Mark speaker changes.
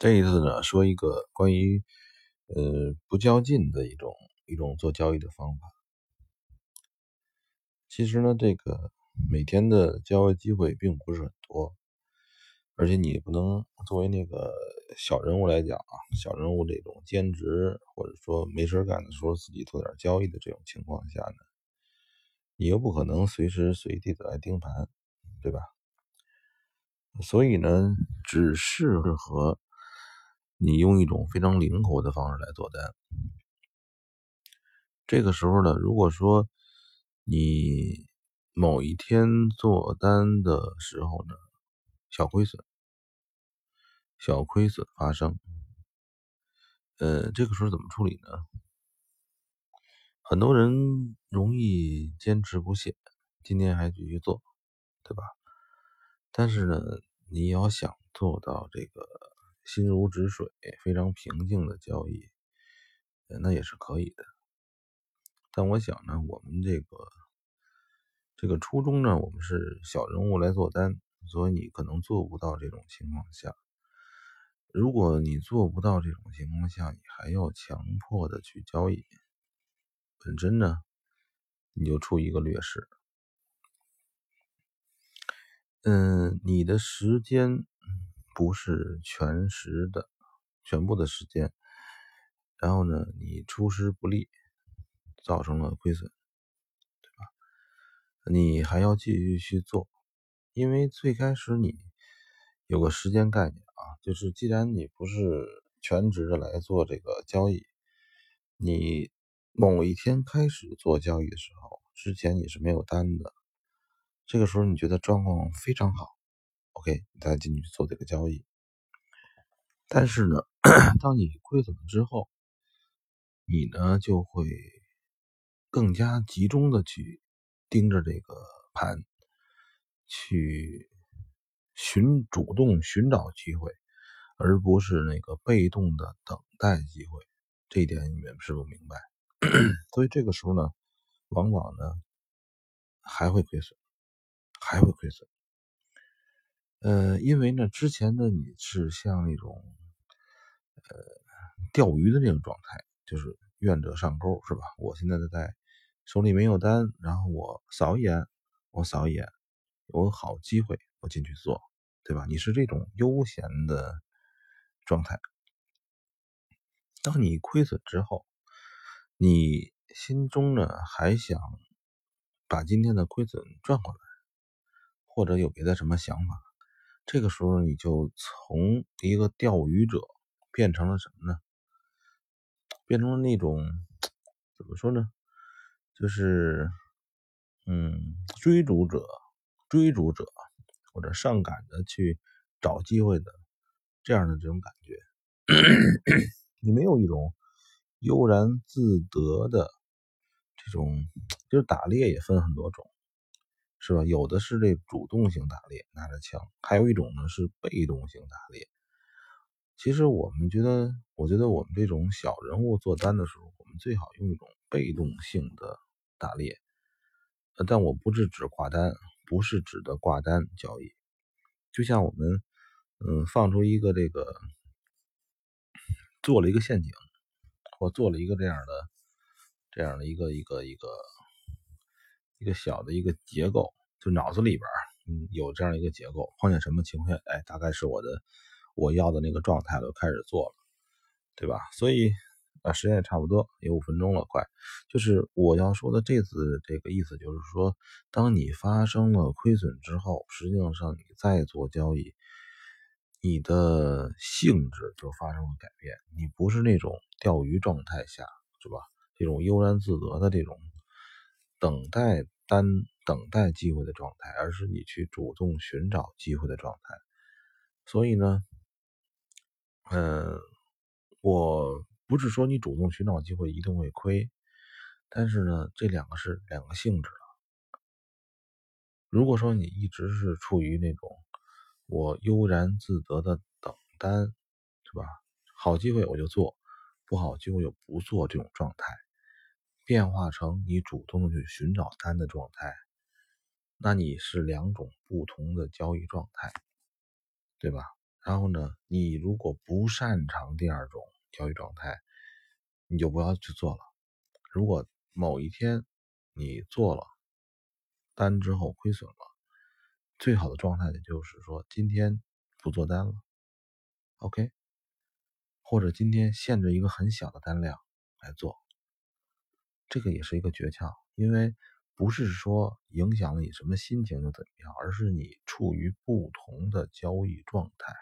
Speaker 1: 这一次呢，说一个关于呃不较劲的一种一种做交易的方法。其实呢，这个每天的交易机会并不是很多，而且你不能作为那个小人物来讲啊，小人物这种兼职或者说没事干的时候自己做点交易的这种情况下呢，你又不可能随时随地的来盯盘，对吧？所以呢，只适合。你用一种非常灵活的方式来做单，这个时候呢，如果说你某一天做单的时候呢，小亏损，小亏损发生，呃，这个时候怎么处理呢？很多人容易坚持不懈，今天还继续做，对吧？但是呢，你要想做到这个。心如止水，非常平静的交易，那也是可以的。但我想呢，我们这个这个初衷呢，我们是小人物来做单，所以你可能做不到这种情况下。如果你做不到这种情况下，你还要强迫的去交易，本身呢，你就处于一个劣势。嗯，你的时间。不是全时的全部的时间，然后呢，你出师不利，造成了亏损，对吧？你还要继续去做，因为最开始你有个时间概念啊，就是既然你不是全职的来做这个交易，你某一天开始做交易的时候，之前你是没有单的，这个时候你觉得状况非常好。OK，你再进去做这个交易，但是呢，当你亏损了之后，你呢就会更加集中的去盯着这个盘，去寻主动寻找机会，而不是那个被动的等待机会。这一点你们是否明白？所以这个时候呢，往往呢还会亏损，还会亏损。呃，因为呢，之前的，你是像那种，呃，钓鱼的那种状态，就是愿者上钩，是吧？我现在在手里没有单，然后我扫一眼，我扫一眼，有好机会，我进去做，对吧？你是这种悠闲的状态。当你亏损之后，你心中呢还想把今天的亏损赚回来，或者有别的什么想法？这个时候，你就从一个钓鱼者变成了什么呢？变成了那种怎么说呢？就是嗯，追逐者、追逐者或者上赶着去找机会的这样的这种感觉。你没有一种悠然自得的这种，就是打猎也分很多种。是吧？有的是这主动性打猎，拿着枪；还有一种呢是被动性打猎。其实我们觉得，我觉得我们这种小人物做单的时候，我们最好用一种被动性的打猎。但我不是指挂单，不是指的挂单交易。就像我们，嗯，放出一个这个，做了一个陷阱，或做了一个这样的、这样的一个一个一个。一个小的一个结构，就脑子里边嗯有这样一个结构，碰见什么情况，哎，大概是我的我要的那个状态了，开始做了，对吧？所以啊，时间也差不多，有五分钟了，快。就是我要说的这次这个意思，就是说，当你发生了亏损之后，实际上你再做交易，你的性质就发生了改变，你不是那种钓鱼状态下，是吧？这种悠然自得的这种。等待单等待机会的状态，而是你去主动寻找机会的状态。所以呢，嗯，我不是说你主动寻找机会一定会亏，但是呢，这两个是两个性质了。如果说你一直是处于那种我悠然自得的等单，是吧？好机会我就做，不好机会就不做这种状态。变化成你主动去寻找单的状态，那你是两种不同的交易状态，对吧？然后呢，你如果不擅长第二种交易状态，你就不要去做了。如果某一天你做了单之后亏损了，最好的状态就是说今天不做单了，OK，或者今天限制一个很小的单量来做，这个也是一个诀窍，因为不是说影响了你什么心情就怎么样，而是你处于不同的交易状态。